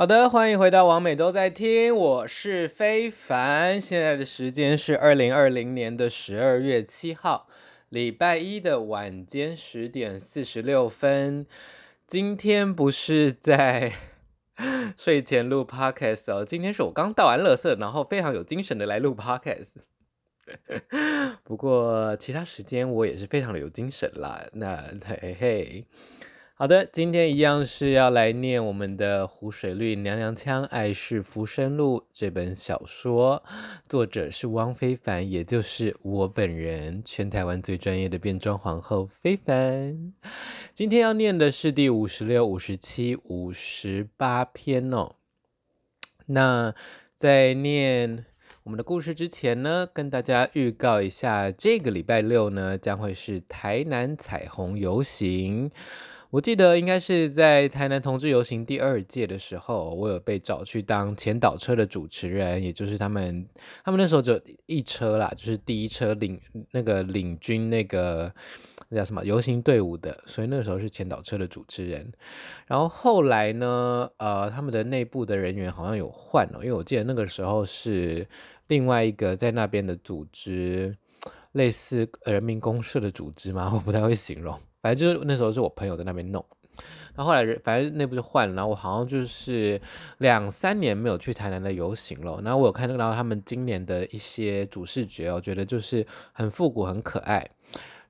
好的，欢迎回到王美都在听，我是非凡。现在的时间是二零二零年的十二月七号，礼拜一的晚间十点四十六分。今天不是在睡前录 podcast 哦，今天是我刚倒完垃圾，然后非常有精神的来录 podcast。不过其他时间我也是非常的有精神啦。那嘿嘿。好的，今天一样是要来念我们的湖水绿娘娘腔爱是浮生路这本小说，作者是汪非凡，也就是我本人，全台湾最专业的变装皇后非凡。今天要念的是第五十六、五十七、五十八篇哦。那在念我们的故事之前呢，跟大家预告一下，这个礼拜六呢将会是台南彩虹游行。我记得应该是在台南同志游行第二届的时候，我有被找去当前导车的主持人，也就是他们，他们那时候就一车啦，就是第一车领那个领军那个那叫什么游行队伍的，所以那个时候是前导车的主持人。然后后来呢，呃，他们的内部的人员好像有换了，因为我记得那个时候是另外一个在那边的组织，类似人民公社的组织嘛，我不太会形容。反正就是那时候是我朋友在那边弄，然后后来人反正内部就换了，然后我好像就是两三年没有去台南的游行了。然后我有看到他们今年的一些主视觉，我觉得就是很复古、很可爱。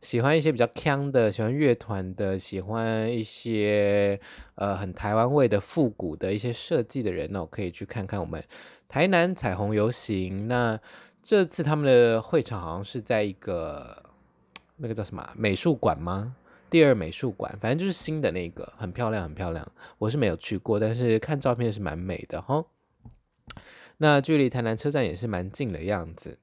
喜欢一些比较腔的，喜欢乐团的，喜欢一些呃很台湾味的复古的一些设计的人，呢我可以去看看我们台南彩虹游行。那这次他们的会场好像是在一个那个叫什么美术馆吗？第二美术馆，反正就是新的那个，很漂亮，很漂亮。我是没有去过，但是看照片是蛮美的哈。那距离台南车站也是蛮近的样子。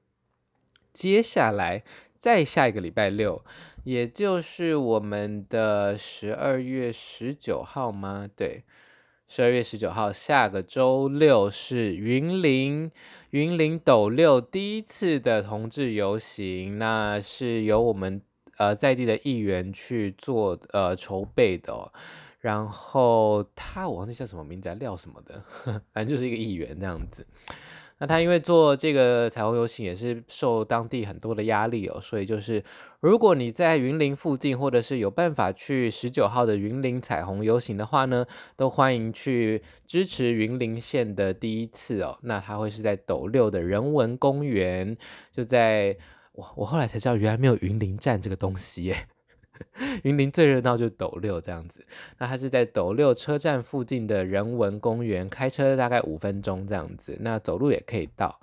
接下来再下一个礼拜六，也就是我们的十二月十九号吗？对，十二月十九号，下个周六是云林云林斗六第一次的同志游行，那是由我们。呃，在地的议员去做呃筹备的，然后他我忘记叫什么名字，廖什么的，反正就是一个议员这样子。那他因为做这个彩虹游行也是受当地很多的压力哦，所以就是如果你在云林附近，或者是有办法去十九号的云林彩虹游行的话呢，都欢迎去支持云林县的第一次哦。那他会是在斗六的人文公园，就在。我我后来才知道，原来没有云林站这个东西耶。云林最热闹就是斗六这样子，那它是在斗六车站附近的人文公园，开车大概五分钟这样子，那走路也可以到。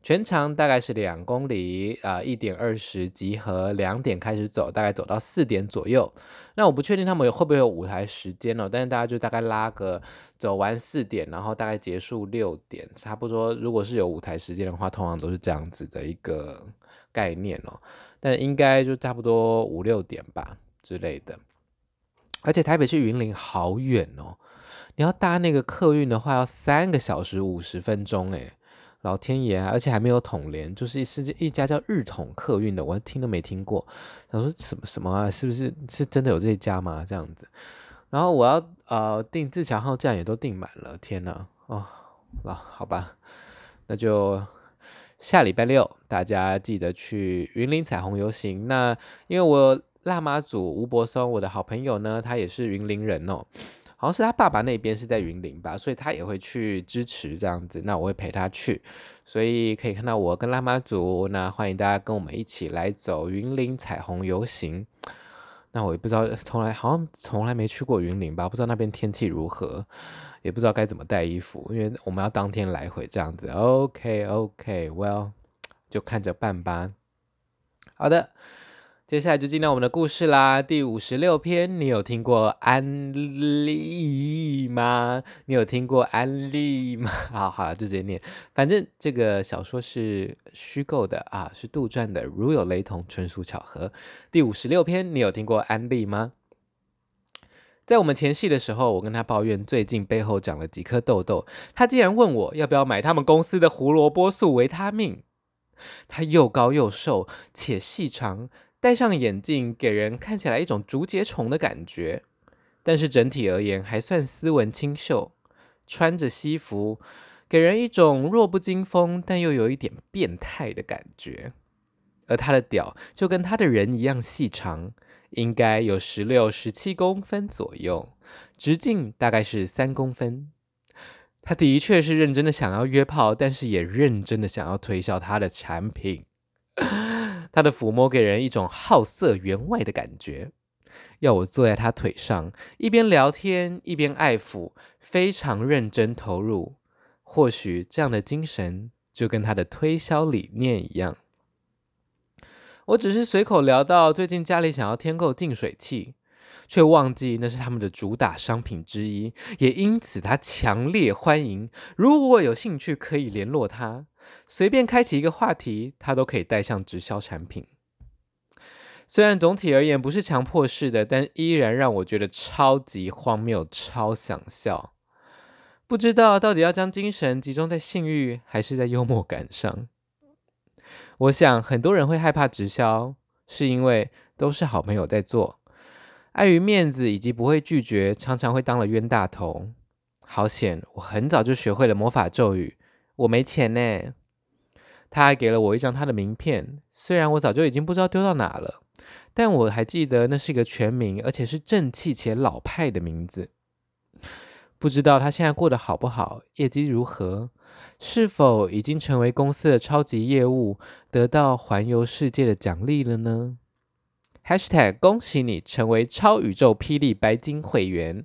全长大概是两公里啊，一点二十集合，两点开始走，大概走到四点左右。那我不确定他们有会不会有舞台时间哦，但是大家就大概拉个走完四点，然后大概结束六点，差不多。如果是有舞台时间的话，通常都是这样子的一个。概念哦，但应该就差不多五六点吧之类的。而且台北去云林好远哦，你要搭那个客运的话，要三个小时五十分钟诶，老天爷啊！而且还没有统联，就是是一家叫日统客运的，我听都没听过。想说什么什么啊？是不是是真的有这家吗？这样子。然后我要呃订自强号站也都订满了，天呐哦，那好吧，那就。下礼拜六，大家记得去云林彩虹游行。那因为我辣妈祖吴柏松，我的好朋友呢，他也是云林人哦，好像是他爸爸那边是在云林吧，所以他也会去支持这样子。那我会陪他去，所以可以看到我跟辣妈组。那欢迎大家跟我们一起来走云林彩虹游行。那我也不知道，从来好像从来没去过云林吧，不知道那边天气如何。也不知道该怎么带衣服，因为我们要当天来回这样子。OK OK，Well，就看着办吧。好的，接下来就进到我们的故事啦。第五十六篇，你有听过安利吗？你有听过安利吗？好好，就直接念。反正这个小说是虚构的啊，是杜撰的，如有雷同，纯属巧合。第五十六篇，你有听过安利吗？在我们前戏的时候，我跟他抱怨最近背后长了几颗痘痘，他竟然问我要不要买他们公司的胡萝卜素维他命。他又高又瘦且细长，戴上眼镜给人看起来一种竹节虫的感觉，但是整体而言还算斯文清秀。穿着西服，给人一种弱不禁风但又有一点变态的感觉。而他的屌就跟他的人一样细长，应该有十六、十七公分左右，直径大概是三公分。他的确是认真的想要约炮，但是也认真的想要推销他的产品。他的抚摸给人一种好色员外的感觉，要我坐在他腿上，一边聊天一边爱抚，非常认真投入。或许这样的精神就跟他的推销理念一样。我只是随口聊到最近家里想要添购净水器，却忘记那是他们的主打商品之一，也因此他强烈欢迎，如果有兴趣可以联络他，随便开启一个话题，他都可以带上直销产品。虽然总体而言不是强迫式的，但依然让我觉得超级荒谬，超想笑。不知道到底要将精神集中在性欲，还是在幽默感上。我想很多人会害怕直销，是因为都是好朋友在做，碍于面子以及不会拒绝，常常会当了冤大头。好险，我很早就学会了魔法咒语，我没钱呢。他还给了我一张他的名片，虽然我早就已经不知道丢到哪了，但我还记得那是一个全名，而且是正气且老派的名字。不知道他现在过得好不好，业绩如何？是否已经成为公司的超级业务，得到环游世界的奖励了呢？#hashtag 恭喜你成为超宇宙霹雳白金会员。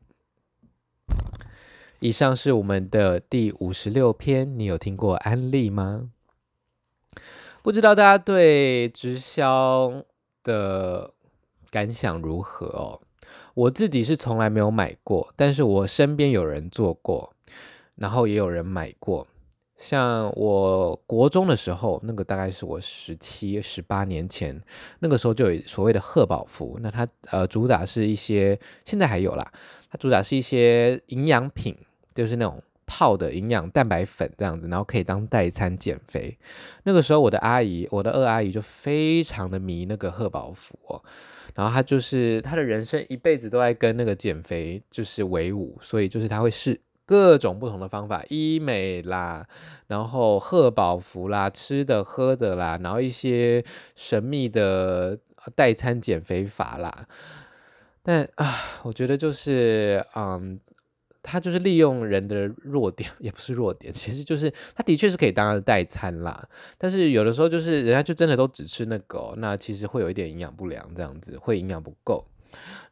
以上是我们的第五十六篇，你有听过安利吗？不知道大家对直销的感想如何哦？我自己是从来没有买过，但是我身边有人做过，然后也有人买过。像我国中的时候，那个大概是我十七、十八年前，那个时候就有所谓的贺宝福，那它呃主打是一些，现在还有啦，它主打是一些营养品，就是那种泡的营养蛋白粉这样子，然后可以当代餐减肥。那个时候我的阿姨，我的二阿姨就非常的迷那个贺宝福哦，然后她就是她的人生一辈子都在跟那个减肥就是为伍，所以就是她会试。各种不同的方法，医美啦，然后贺宝福啦，吃的喝的啦，然后一些神秘的代餐减肥法啦。但啊，我觉得就是，嗯，他就是利用人的弱点，也不是弱点，其实就是他的确是可以当他的代餐啦。但是有的时候就是人家就真的都只吃那个，那其实会有一点营养不良，这样子会营养不够。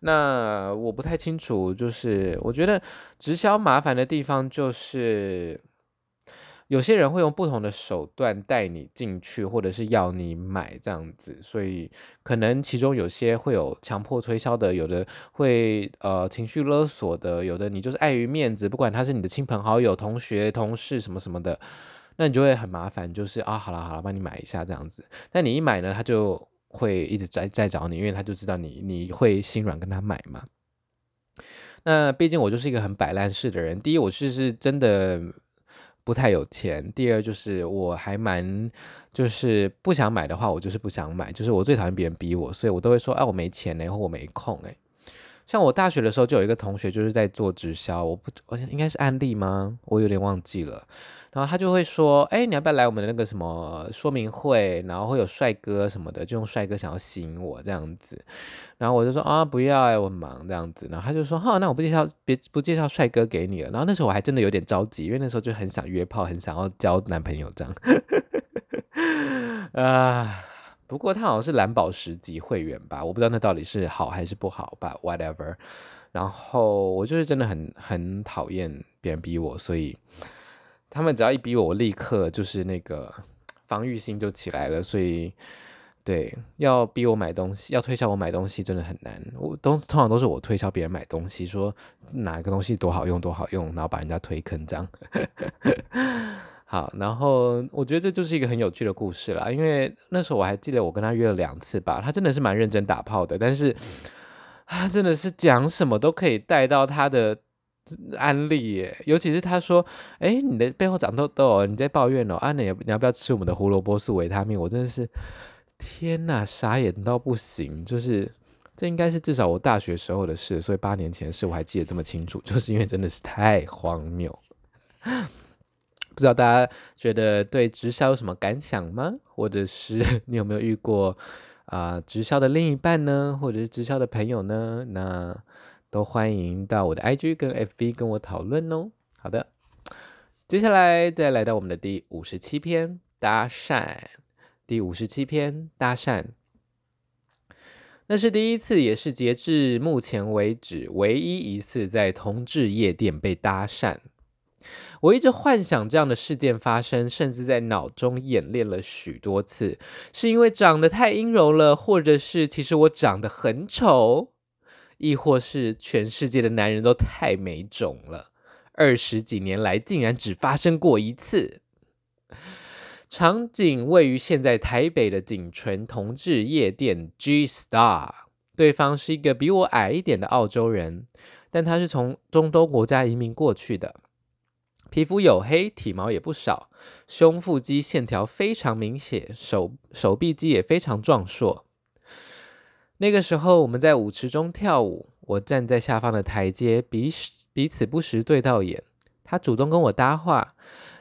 那我不太清楚，就是我觉得直销麻烦的地方就是，有些人会用不同的手段带你进去，或者是要你买这样子，所以可能其中有些会有强迫推销的，有的会呃情绪勒索的，有的你就是碍于面子，不管他是你的亲朋好友、同学、同事什么什么的，那你就会很麻烦，就是啊，好了好了，帮你买一下这样子，但你一买呢，他就。会一直在在找你，因为他就知道你你会心软跟他买嘛。那毕竟我就是一个很摆烂式的人。第一，我是是真的不太有钱；第二，就是我还蛮就是不想买的话，我就是不想买。就是我最讨厌别人逼我，所以我都会说，哎，我没钱呢，或我没空哎。像我大学的时候就有一个同学就是在做直销，我不，我想应该是案例吗？我有点忘记了。然后他就会说，哎，你要不要来我们的那个什么说明会？然后会有帅哥什么的，就用帅哥想要吸引我这样子。然后我就说啊，不要哎，我很忙这样子。然后他就说，好，那我不介绍，别不介绍帅哥给你了。然后那时候我还真的有点着急，因为那时候就很想约炮，很想要交男朋友这样。啊。不过他好像是蓝宝石级会员吧，我不知道那到底是好还是不好吧，whatever。然后我就是真的很很讨厌别人逼我，所以他们只要一逼我，我立刻就是那个防御心就起来了。所以对，要逼我买东西，要推销我买东西真的很难。我都通常都是我推销别人买东西，说哪个东西多好用多好用，然后把人家推坑这样。好，然后我觉得这就是一个很有趣的故事啦，因为那时候我还记得我跟他约了两次吧，他真的是蛮认真打炮的，但是他真的是讲什么都可以带到他的案例耶，尤其是他说，哎，你的背后长痘痘，你在抱怨哦，啊，你你要不要吃我们的胡萝卜素维他命？我真的是天哪，傻眼到不行，就是这应该是至少我大学时候的事，所以八年前的事我还记得这么清楚，就是因为真的是太荒谬。不知道大家觉得对直销有什么感想吗？或者是你有没有遇过啊、直销的另一半呢？或者是直销的朋友呢？那都欢迎到我的 IG 跟 FB 跟我讨论哦。好的，接下来再来到我们的第五十七篇搭讪。第五十七篇搭讪，那是第一次，也是截至目前为止唯一一次在同志夜店被搭讪。我一直幻想这样的事件发生，甚至在脑中演练了许多次，是因为长得太阴柔了，或者是其实我长得很丑，亦或是全世界的男人都太没种了。二十几年来，竟然只发生过一次。场景位于现在台北的仅存同志夜店 G Star，对方是一个比我矮一点的澳洲人，但他是从中东国家移民过去的，皮肤黝黑，体毛也不少，胸腹肌线条非常明显，手手臂肌也非常壮硕。那个时候我们在舞池中跳舞，我站在下方的台阶，彼此彼此不时对到眼，他主动跟我搭话。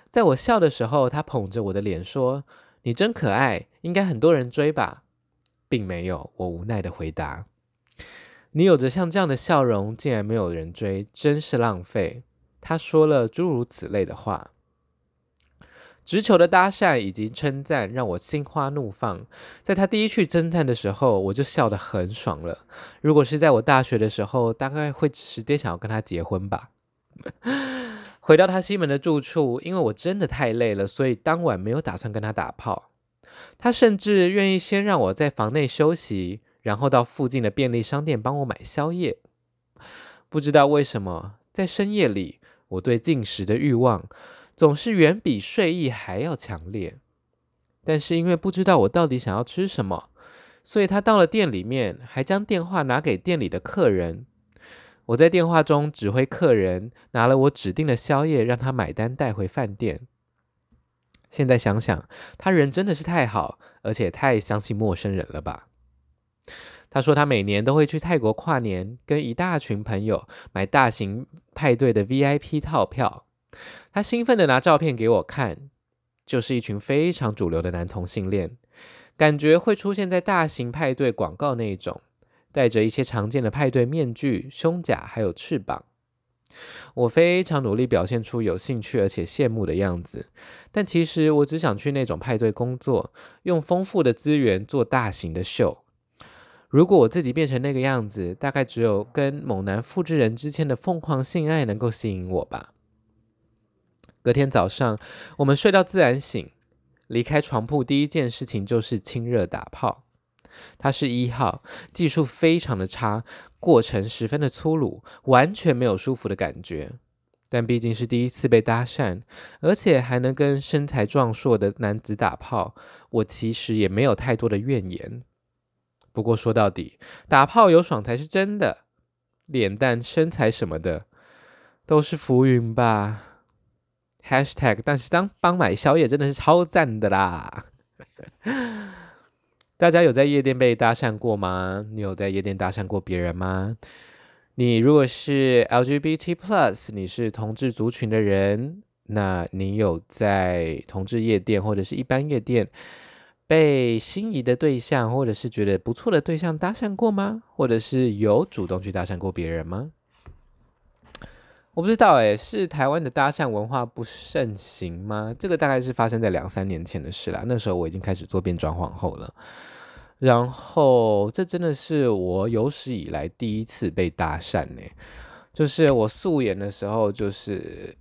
在我笑的时候，他捧着我的脸说：“你真可爱，应该很多人追吧？”并没有，我无奈的回答：“你有着像这样的笑容，竟然没有人追，真是浪费。”他说了诸如此类的话。直球的搭讪以及称赞让我心花怒放。在他第一句称赞的时候，我就笑得很爽了。如果是在我大学的时候，大概会直接想要跟他结婚吧。回到他西门的住处，因为我真的太累了，所以当晚没有打算跟他打炮。他甚至愿意先让我在房内休息，然后到附近的便利商店帮我买宵夜。不知道为什么，在深夜里，我对进食的欲望总是远比睡意还要强烈。但是因为不知道我到底想要吃什么，所以他到了店里面，还将电话拿给店里的客人。我在电话中指挥客人拿了我指定的宵夜，让他买单带回饭店。现在想想，他人真的是太好，而且太相信陌生人了吧？他说他每年都会去泰国跨年，跟一大群朋友买大型派对的 VIP 套票。他兴奋地拿照片给我看，就是一群非常主流的男同性恋，感觉会出现在大型派对广告那一种。戴着一些常见的派对面具、胸甲，还有翅膀。我非常努力表现出有兴趣而且羡慕的样子，但其实我只想去那种派对工作，用丰富的资源做大型的秀。如果我自己变成那个样子，大概只有跟猛男复制人之间的疯狂性爱能够吸引我吧。隔天早上，我们睡到自然醒，离开床铺第一件事情就是亲热打炮。他是一号，技术非常的差，过程十分的粗鲁，完全没有舒服的感觉。但毕竟是第一次被搭讪，而且还能跟身材壮硕的男子打炮，我其实也没有太多的怨言。不过说到底，打炮有爽才是真的，脸蛋、身材什么的都是浮云吧。Hashtag，但是当帮买宵夜真的是超赞的啦。大家有在夜店被搭讪过吗？你有在夜店搭讪过别人吗？你如果是 LGBT plus，你是同志族群的人，那你有在同志夜店或者是一般夜店被心仪的对象或者是觉得不错的对象搭讪过吗？或者是有主动去搭讪过别人吗？我不知道诶，是台湾的搭讪文化不盛行吗？这个大概是发生在两三年前的事啦。那时候我已经开始做变装皇后了。然后，这真的是我有史以来第一次被搭讪呢。就是我素颜的时候，就是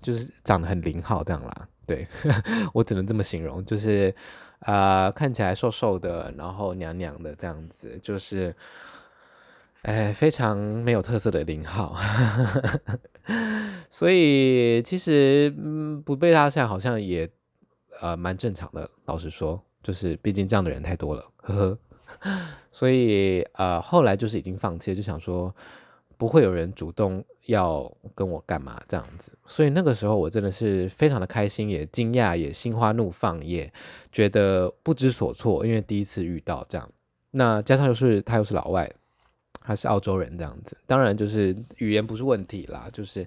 就是长得很零号这样啦。对，我只能这么形容，就是啊、看起来瘦瘦的，然后娘娘的这样子，就是哎，非常没有特色的零号。所以其实，不被搭讪好像也呃蛮正常的，老实说。就是，毕竟这样的人太多了，呵呵，所以呃，后来就是已经放弃了，就想说不会有人主动要跟我干嘛这样子，所以那个时候我真的是非常的开心，也惊讶，也心花怒放，也觉得不知所措，因为第一次遇到这样，那加上又是他又是老外，他是澳洲人这样子，当然就是语言不是问题啦，就是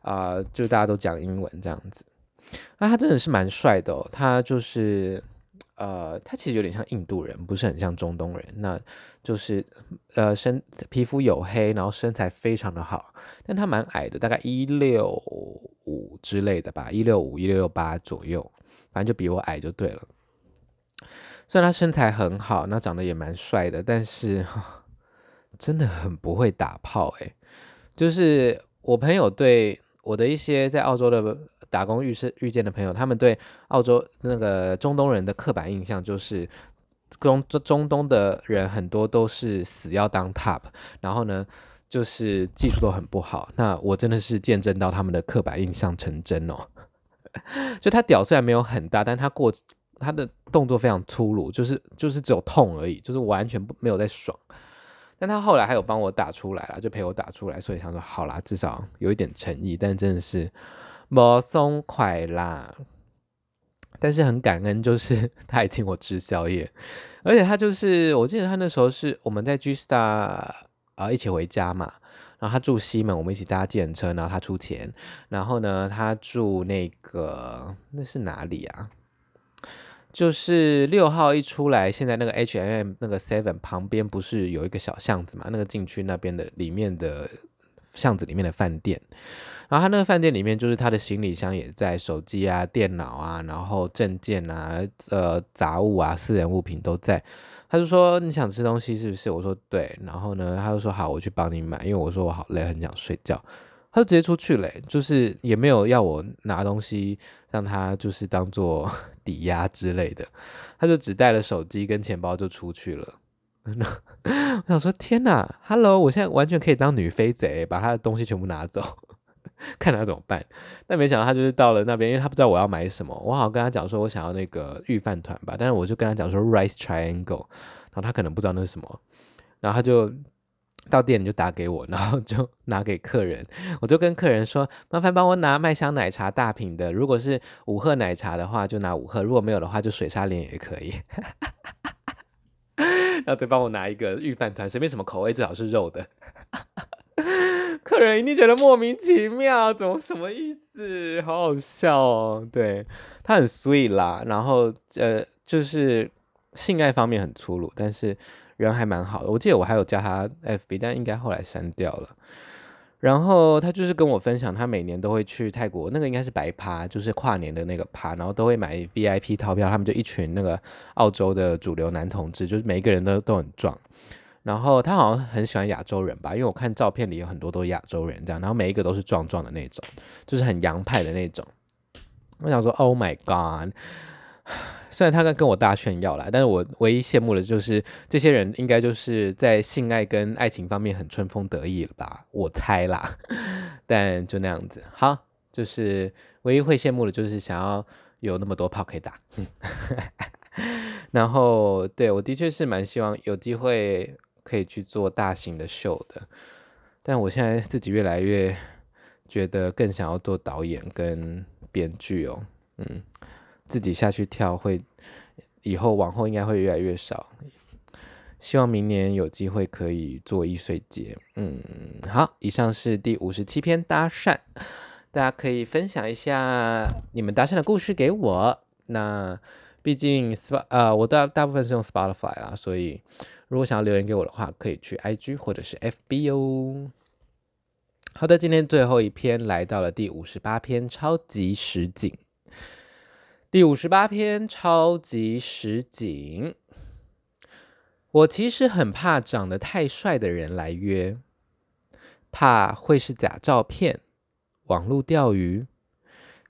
啊、呃，就大家都讲英文这样子。那他真的是蛮帅的哦，他就是呃，他其实有点像印度人，不是很像中东人。那就是呃，身皮肤黝黑，然后身材非常的好，但他蛮矮的，大概一六五之类的吧，一六五、一六六八左右，反正就比我矮就对了。虽然他身材很好，那长得也蛮帅的，但是真的很不会打炮诶，就是我朋友对我的一些在澳洲的打工遇是遇见的朋友，他们对澳洲那个中东人的刻板印象就是中中东的人很多都是死要当 top，然后呢就是技术都很不好。那我真的是见证到他们的刻板印象成真哦。就他屌虽然没有很大，但他过。他的动作非常粗鲁，就是就是只有痛而已，就是完全不没有在爽。但他后来还有帮我打出来了，就陪我打出来，所以想说好啦，至少有一点诚意。但真的是没松快啦。但是很感恩，就是 他还请我吃宵夜，而且他就是我记得他那时候是我们在 G Star 啊、一起回家嘛，然后他住西门，我们一起搭计程车，然后他出钱，然后呢他住那个那是哪里啊？就是六号一出来，现在那个 H&M 那个 Seven 旁边不是有一个小巷子嘛？那个禁区那边的里面的巷子里面的饭店，然后他那个饭店里面就是他的行李箱也在，手机啊、电脑啊，然后证件啊、呃杂物啊、私人物品都在。他就说你想吃东西是不是？我说对。然后呢，他就说好，我去帮你买，因为我说我好累，很想睡觉。他就直接出去嘞，就是也没有要我拿东西，让他就是当做 抵押之类的，他就只带了手机跟钱包就出去了。我想说天哪，Hello，我现在完全可以当女飞贼，把他的东西全部拿走，看他怎么办。但没想到他就是到了那边，因为他不知道我要买什么，我好像跟他讲说我想要那个御饭团吧，但是我就跟他讲说 rice triangle，然后他可能不知道那是什么，然后他就。到店里就打给我，然后就 拿给客人。我就跟客人说：“麻烦帮我拿麦香奶茶大瓶的，如果是五鹤奶茶的话，就拿五鹤；如果没有的话，就水沙莲也可以。”然后再帮我拿一个御饭团，随便什么口味，最好是肉的。客人一定觉得莫名其妙，怎么什么意思？好好笑哦。对，他很 sweet 啦，然后呃，就是性爱方面很粗鲁，但是。人还蛮好的，我记得我还有加他 FB，但应该后来删掉了。然后他就是跟我分享，他每年都会去泰国，那个应该是白趴，就是跨年的那个趴，然后都会买 VIP 套票。他们就一群那个澳洲的主流男同志，就是每一个人都都很壮。然后他好像很喜欢亚洲人吧，因为我看照片里有很多都是亚洲人这样，然后每一个都是壮壮的那种，就是很洋派的那种。我想说，Oh my God！虽然他跟跟我大炫耀啦，但是我唯一羡慕的就是这些人应该就是在性爱跟爱情方面很春风得意了吧，我猜啦。但就那样子，好，就是唯一会羡慕的就是想要有那么多炮可以打。然后，对，我的确是蛮希望有机会可以去做大型的秀的，但我现在自己越来越觉得更想要做导演跟编剧哦，嗯。自己下去跳会，以后往后应该会越来越少。希望明年有机会可以做易碎节。嗯，好，以上是第五十七篇搭讪，大家可以分享一下你们搭讪的故事给我。那毕竟 Sp 呃，我大大部分是用 Spotify 啊，所以如果想要留言给我的话，可以去 IG 或者是 FB 哦。好的，今天最后一篇来到了第五十八篇超级实景。第五十八篇超级实景。我其实很怕长得太帅的人来约，怕会是假照片、网络钓鱼。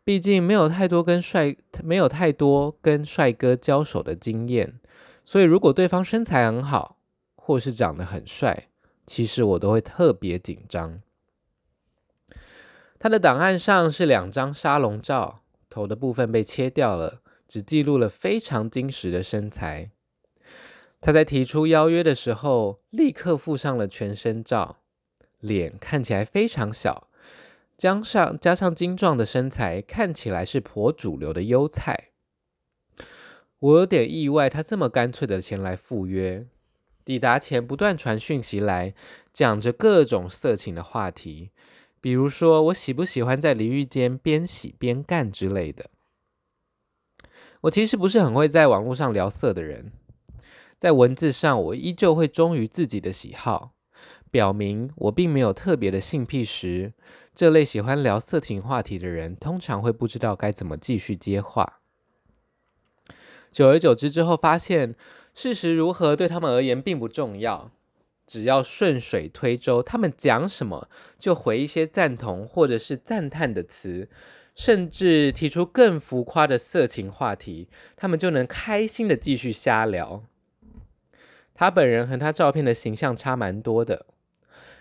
毕竟没有太多跟帅没有太多跟帅哥交手的经验，所以如果对方身材很好，或是长得很帅，其实我都会特别紧张。他的档案上是两张沙龙照。头的部分被切掉了，只记录了非常精实的身材。他在提出邀约的时候，立刻附上了全身照，脸看起来非常小，加上加上精壮的身材，看起来是颇主流的优菜。我有点意外，他这么干脆的前来赴约。抵达前不断传讯息来，讲着各种色情的话题。比如说我喜不喜欢在淋浴间边洗边干之类的。我其实不是很会在网络上聊色的人，在文字上我依旧会忠于自己的喜好，表明我并没有特别的性癖时，这类喜欢聊色情话题的人通常会不知道该怎么继续接话。久而久之之后，发现事实如何对他们而言并不重要，只要顺水推舟，他们讲什么就回一些赞同或者是赞叹的词。甚至提出更浮夸的色情话题，他们就能开心的继续瞎聊。他本人和他照片的形象差蛮多的，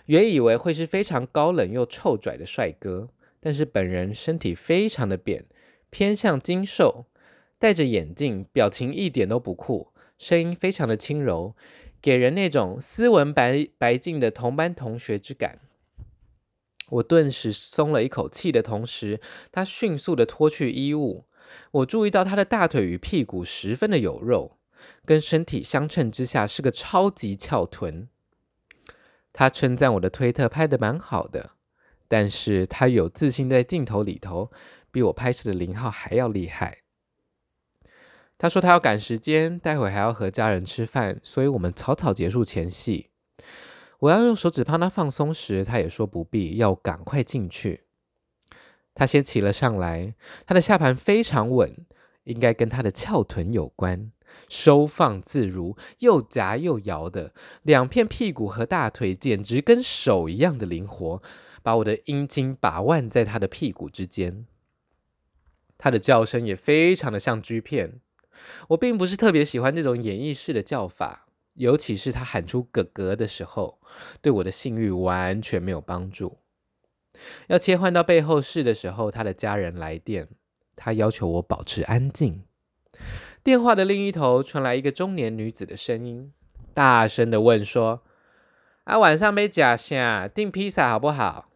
原以为会是非常高冷又臭拽的帅哥，但是本人身体非常的扁，偏向精瘦，戴着眼镜，表情一点都不酷，声音非常的轻柔，给人那种斯文白白净的同班同学之感。我顿时松了一口气的同时，他迅速的脱去衣物。我注意到他的大腿与屁股十分的有肉，跟身体相称之下是个超级翘臀。他称赞我的推特拍的蛮好的，但是他有自信在镜头里头比我拍摄的零号还要厉害。他说他要赶时间，待会还要和家人吃饭，所以我们草草结束前戏。我要用手指帮他放松时，他也说不必，要赶快进去。他先骑了上来，他的下盘非常稳，应该跟他的翘臀有关，收放自如，又夹又摇的，两片屁股和大腿简直跟手一样的灵活，把我的阴茎把玩在他的屁股之间。他的叫声也非常的像锯片，我并不是特别喜欢这种演绎式的叫法。尤其是他喊出“哥哥”的时候，对我的性欲完全没有帮助。要切换到背后式的时候，他的家人来电，他要求我保持安静。电话的另一头传来一个中年女子的声音，大声的问说：“啊，晚上没假下订披萨好不好？”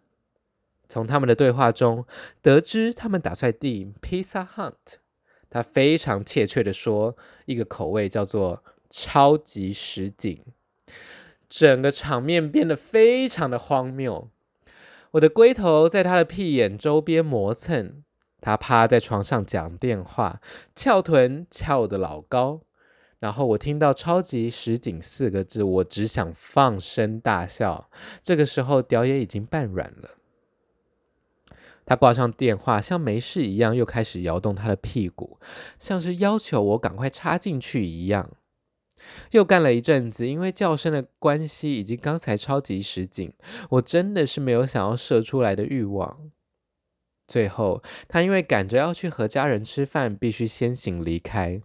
从他们的对话中得知，他们打算订 Pizza hunt。他非常确切的说，一个口味叫做。超级实景，整个场面变得非常的荒谬。我的龟头在他的屁眼周边磨蹭，他趴在床上讲电话，翘臀翘得老高。然后我听到“超级实景”四个字，我只想放声大笑。这个时候，屌也已经半软了。他挂上电话，像没事一样，又开始摇动他的屁股，像是要求我赶快插进去一样。又干了一阵子，因为叫声的关系，以及刚才超级实景，我真的是没有想要射出来的欲望。最后，他因为赶着要去和家人吃饭，必须先行离开。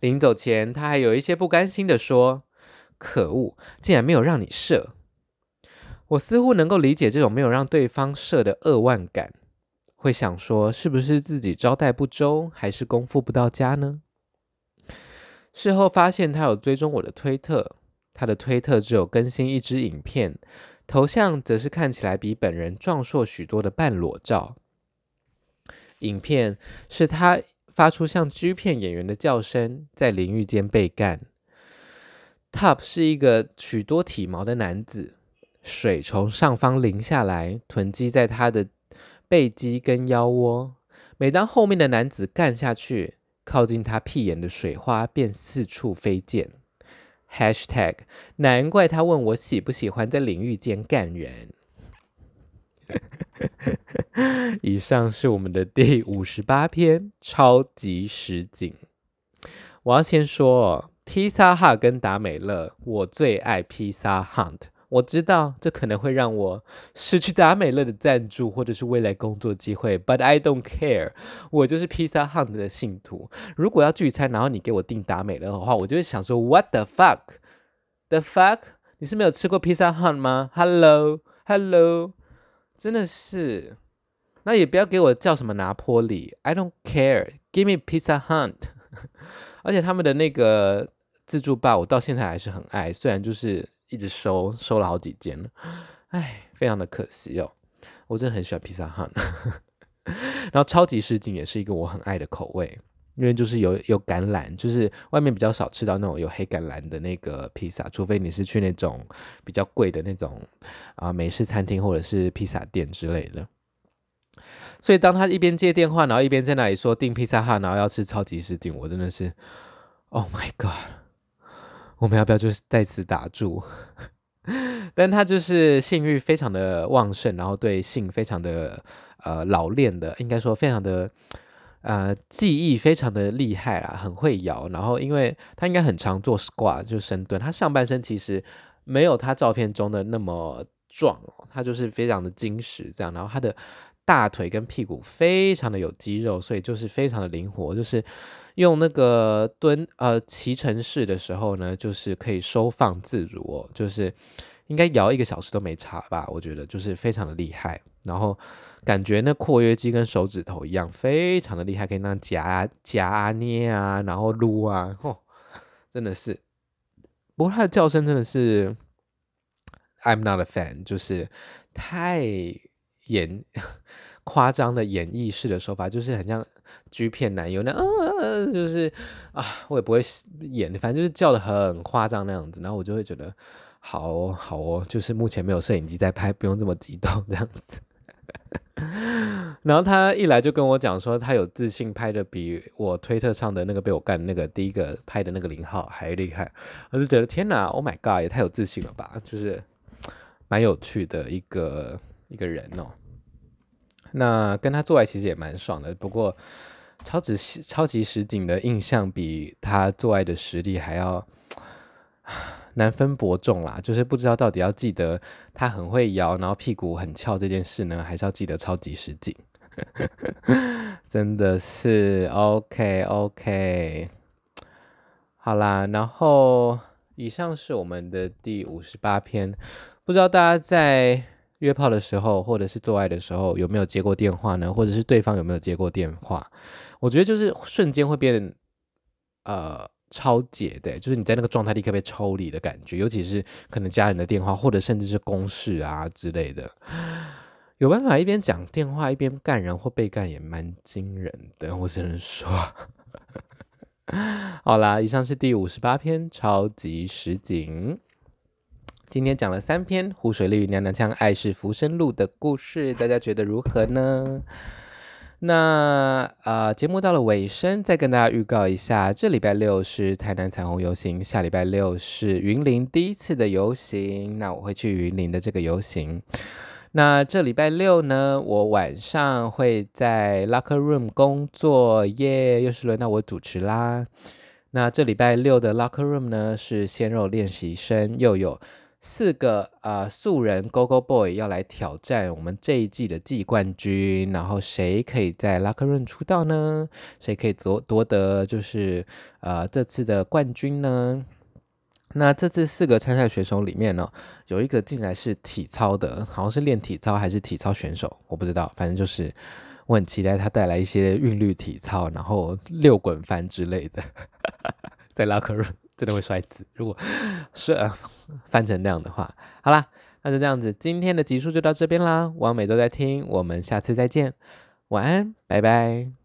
临走前，他还有一些不甘心地说：“可恶，竟然没有让你射！”我似乎能够理解这种没有让对方射的扼腕感，会想说：是不是自己招待不周，还是功夫不到家呢？事后发现他有追踪我的推特，他的推特只有更新一支影片，头像则是看起来比本人壮硕许多的半裸照。影片是他发出像 G 片演员的叫声，在淋浴间被干。Top 是一个许多体毛的男子，水从上方淋下来，囤积在他的背肌跟腰窝。每当后面的男子干下去，靠近他屁眼的水花便四处飞溅。Hashtag 难怪他问我喜不喜欢在淋浴间干人。以上是我们的第五十八篇超级实景。我要先说，披萨哈跟达美乐，我最爱披萨 Hunt。我知道这可能会让我失去达美乐的赞助，或者是未来工作机会，But I don't care。我就是 Pizza Hut 的信徒。如果要聚餐，然后你给我订达美乐的话，我就会想说，What the fuck？The fuck？你是没有吃过 Pizza Hut 吗？Hello，Hello，真的是。那也不要给我叫什么拿坡里，I don't care。Give me Pizza Hut。而且他们的那个自助吧，我到现在还是很爱，虽然就是。一直收收了好几间了，哎，非常的可惜哦。我真的很喜欢披萨汉，然后超级市井也是一个我很爱的口味。因为就是有有橄榄，就是外面比较少吃到那种有黑橄榄的那个披萨，除非你是去那种比较贵的那种啊美式餐厅或者是披萨店之类的。所以当他一边接电话，然后一边在那里说订披萨哈，然后要吃超级市井，我真的是，Oh my God！我们要不要就是在此打住？但他就是性欲非常的旺盛，然后对性非常的呃老练的，应该说非常的。呃，记忆非常的厉害啦，很会摇。然后，因为他应该很常做 squat，就深蹲。他上半身其实没有他照片中的那么壮，他就是非常的精实这样。然后他的大腿跟屁股非常的有肌肉，所以就是非常的灵活。就是用那个蹲呃骑乘式的时候呢，就是可以收放自如哦，就是应该摇一个小时都没差吧？我觉得就是非常的厉害。然后。感觉那括约肌跟手指头一样，非常的厉害，可以那样夹夹啊捏啊，然后撸啊，哦，真的是。不过它的叫声真的是，I'm not a fan，就是太严夸张的演绎式的手法，就是很像 G 片男友那，呃，就是啊，我也不会演，反正就是叫的很夸张那样子，然后我就会觉得好哦好哦，就是目前没有摄影机在拍，不用这么激动这样子。然后他一来就跟我讲说，他有自信拍的比我推特上的那个被我干的那个第一个拍的那个零号还厉害，我就觉得天哪，Oh my God，也太有自信了吧，就是蛮有趣的一个一个人哦。那跟他做爱其实也蛮爽的，不过超级超级实景的印象比他做爱的实力还要。难分伯仲啦，就是不知道到底要记得他很会摇，然后屁股很翘这件事呢，还是要记得超级实景？真的是 OK OK，好啦，然后以上是我们的第五十八篇，不知道大家在约炮的时候或者是做爱的时候有没有接过电话呢？或者是对方有没有接过电话？我觉得就是瞬间会变，呃。超解的，就是你在那个状态立刻被抽离的感觉，尤其是可能家人的电话，或者甚至是公事啊之类的，有办法一边讲电话一边干人或被干，也蛮惊人的。我只能说，好啦，以上是第五十八篇超级实景，今天讲了三篇湖水绿娘娘腔爱是浮生路的故事，大家觉得如何呢？那啊，呃，节目到了尾声，再跟大家预告一下，这礼拜六是台南彩虹游行，下礼拜六是云林第一次的游行。那我会去云林的这个游行。那这礼拜六呢，我晚上会在 Locker Room 工作，耶，又是轮到我主持啦。那这礼拜六的 Locker Room 呢，是鲜肉练习生，又有。四个、呃、素人 Go Go Boy 要来挑战我们这一季的季冠军，然后谁可以在 Locker Room 出道呢？谁可以夺夺得就是呃这次的冠军呢？那这次四个参赛选手里面呢，有一个竟然是体操的，好像是练体操还是体操选手，我不知道，反正就是我很期待他带来一些韵律体操，然后六滚翻之类的，在 Locker Room。真的会摔死，如果是、呃、翻成那样的话，好啦，那就这样子，今天的集数就到这边啦。我每周在听，我们下次再见，晚安，拜拜。